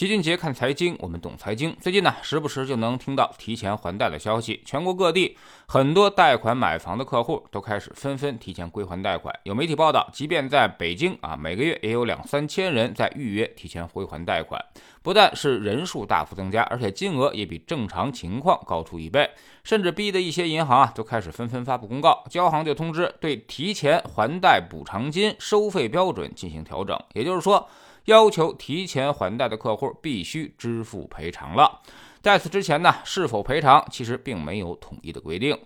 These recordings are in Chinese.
齐俊杰看财经，我们懂财经。最近呢，时不时就能听到提前还贷的消息。全国各地很多贷款买房的客户都开始纷纷提前归还贷款。有媒体报道，即便在北京啊，每个月也有两三千人在预约提前归还贷款。不但是人数大幅增加，而且金额也比正常情况高出一倍，甚至逼得一些银行啊都开始纷纷发布公告，交行就通知对提前还贷补偿金收费标准进行调整。也就是说。要求提前还贷的客户必须支付赔偿了。在此之前呢，是否赔偿其实并没有统一的规定。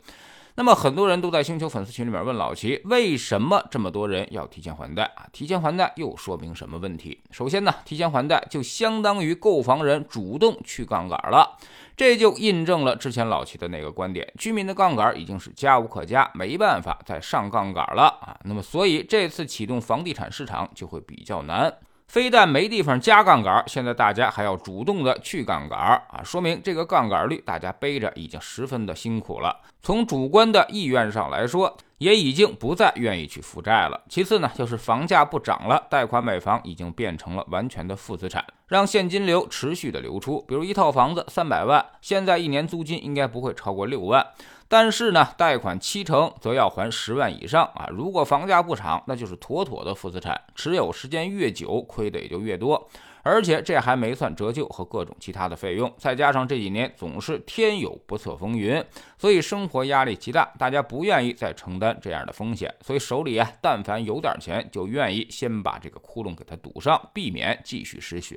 那么很多人都在星球粉丝群里面问老齐，为什么这么多人要提前还贷啊？提前还贷又说明什么问题？首先呢，提前还贷就相当于购房人主动去杠杆了，这就印证了之前老齐的那个观点：居民的杠杆已经是加无可加，没办法再上杠杆了啊。那么所以这次启动房地产市场就会比较难。非但没地方加杠杆，现在大家还要主动的去杠杆啊，说明这个杠杆率大家背着已经十分的辛苦了。从主观的意愿上来说，也已经不再愿意去负债了。其次呢，就是房价不涨了，贷款买房已经变成了完全的负资产，让现金流持续的流出。比如一套房子三百万，现在一年租金应该不会超过六万。但是呢，贷款七成则要还十万以上啊！如果房价不涨，那就是妥妥的负资产，持有时间越久，亏的也就越多。而且这还没算折旧和各种其他的费用，再加上这几年总是天有不测风云，所以生活压力极大，大家不愿意再承担这样的风险，所以手里啊，但凡有点钱，就愿意先把这个窟窿给它堵上，避免继续失血。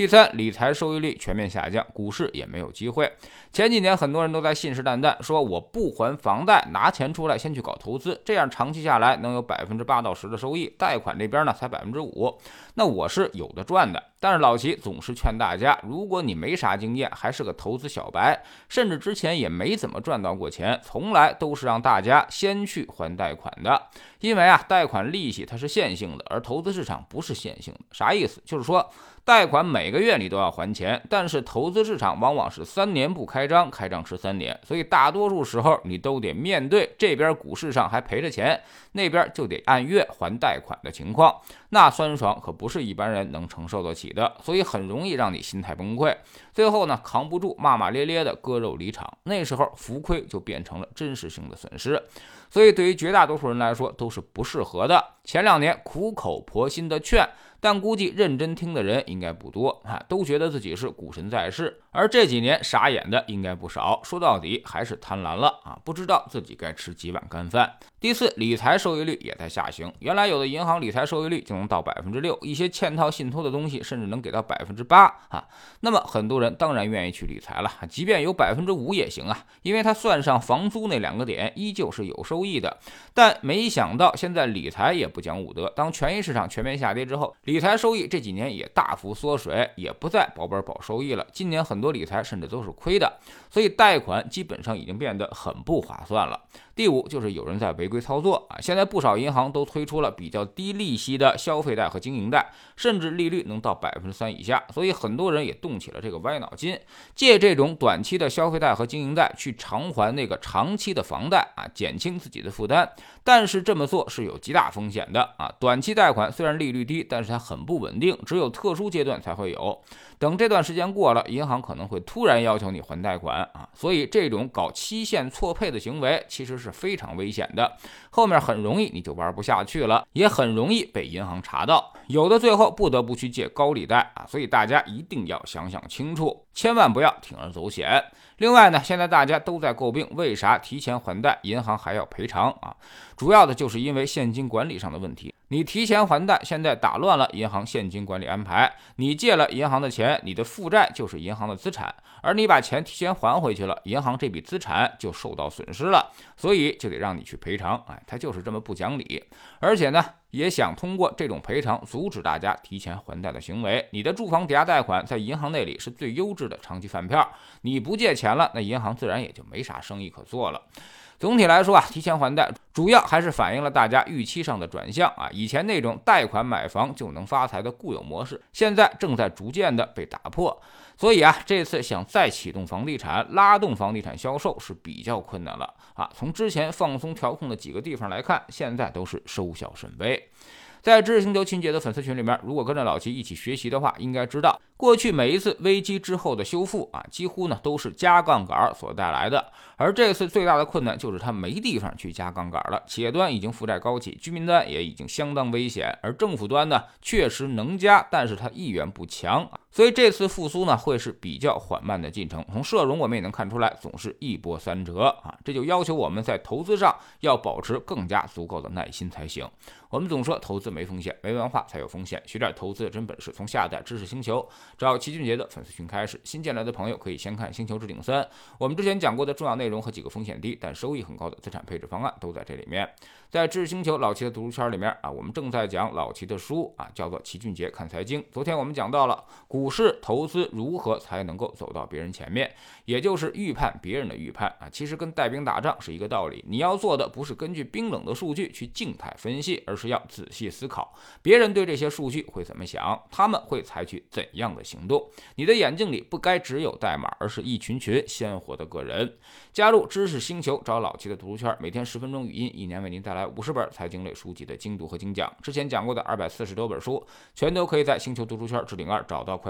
第三，理财收益率全面下降，股市也没有机会。前几年很多人都在信誓旦旦说，我不还房贷，拿钱出来先去搞投资，这样长期下来能有百分之八到十的收益。贷款这边呢才百分之五，那我是有的赚的。但是老齐总是劝大家，如果你没啥经验，还是个投资小白，甚至之前也没怎么赚到过钱，从来都是让大家先去还贷款的。因为啊，贷款利息它是线性的，而投资市场不是线性的。啥意思？就是说。贷款每个月你都要还钱，但是投资市场往往是三年不开张，开张吃三年，所以大多数时候你都得面对这边股市上还赔着钱，那边就得按月还贷款的情况，那酸爽可不是一般人能承受得起的，所以很容易让你心态崩溃，最后呢扛不住，骂骂咧咧的割肉离场，那时候浮亏就变成了真实性的损失，所以对于绝大多数人来说都是不适合的。前两年苦口婆心的劝。但估计认真听的人应该不多啊，都觉得自己是股神在世。而这几年傻眼的应该不少，说到底还是贪婪了啊，不知道自己该吃几碗干饭。第四，理财收益率也在下行。原来有的银行理财收益率就能到百分之六，一些嵌套信托的东西甚至能给到百分之八啊。那么很多人当然愿意去理财了，即便有百分之五也行啊，因为他算上房租那两个点，依旧是有收益的。但没想到现在理财也不讲武德，当权益市场全面下跌之后。理财收益这几年也大幅缩水，也不再保本保收益了。今年很多理财甚至都是亏的，所以贷款基本上已经变得很不划算了。第五就是有人在违规操作啊！现在不少银行都推出了比较低利息的消费贷和经营贷，甚至利率能到百分之三以下，所以很多人也动起了这个歪脑筋，借这种短期的消费贷和经营贷去偿还那个长期的房贷啊，减轻自己的负担。但是这么做是有极大风险的啊！短期贷款虽然利率低，但是它很不稳定，只有特殊阶段才会有。等这段时间过了，银行可能会突然要求你还贷款啊，所以这种搞期限错配的行为其实是非常危险的，后面很容易你就玩不下去了，也很容易被银行查到，有的最后不得不去借高利贷啊，所以大家一定要想想清楚，千万不要铤而走险。另外呢，现在大家都在诟病为啥提前还贷银行还要赔偿啊，主要的就是因为现金管理上的问题。你提前还贷，现在打乱了银行现金管理安排。你借了银行的钱，你的负债就是银行的资产，而你把钱提前还回去了，银行这笔资产就受到损失了，所以就得让你去赔偿。哎，他就是这么不讲理，而且呢，也想通过这种赔偿阻止大家提前还贷的行为。你的住房抵押贷款在银行那里是最优质的长期饭票，你不借钱了，那银行自然也就没啥生意可做了。总体来说啊，提前还贷主要还是反映了大家预期上的转向啊。以前那种贷款买房就能发财的固有模式，现在正在逐渐的被打破。所以啊，这次想再启动房地产、拉动房地产销售是比较困难了啊。从之前放松调控的几个地方来看，现在都是收效甚微。在知识星球秦姐的粉丝群里面，如果跟着老齐一起学习的话，应该知道过去每一次危机之后的修复啊，几乎呢都是加杠杆所带来的。而这次最大的困难就是它没地方去加杠杆了。企业端已经负债高企，居民端也已经相当危险，而政府端呢确实能加，但是它意愿不强。所以这次复苏呢，会是比较缓慢的进程。从社融我们也能看出来，总是一波三折啊，这就要求我们在投资上要保持更加足够的耐心才行。我们总说投资没风险，没文化才有风险。学点投资的真本事，从下载知识星球找齐俊杰的粉丝群开始。新进来的朋友可以先看《星球置顶三》，我们之前讲过的重要内容和几个风险低但收益很高的资产配置方案都在这里面。在知识星球老齐的读书圈里面啊，我们正在讲老齐的书啊，叫做《齐俊杰看财经》。昨天我们讲到了股股市投资如何才能够走到别人前面，也就是预判别人的预判啊，其实跟带兵打仗是一个道理。你要做的不是根据冰冷的数据去静态分析，而是要仔细思考别人对这些数据会怎么想，他们会采取怎样的行动。你的眼睛里不该只有代码，而是一群群鲜活的个人。加入知识星球，找老齐的读书圈，每天十分钟语音，一年为您带来五十本财经类书籍的精读和精讲。之前讲过的二百四十多本书，全都可以在星球读书圈置顶二找到快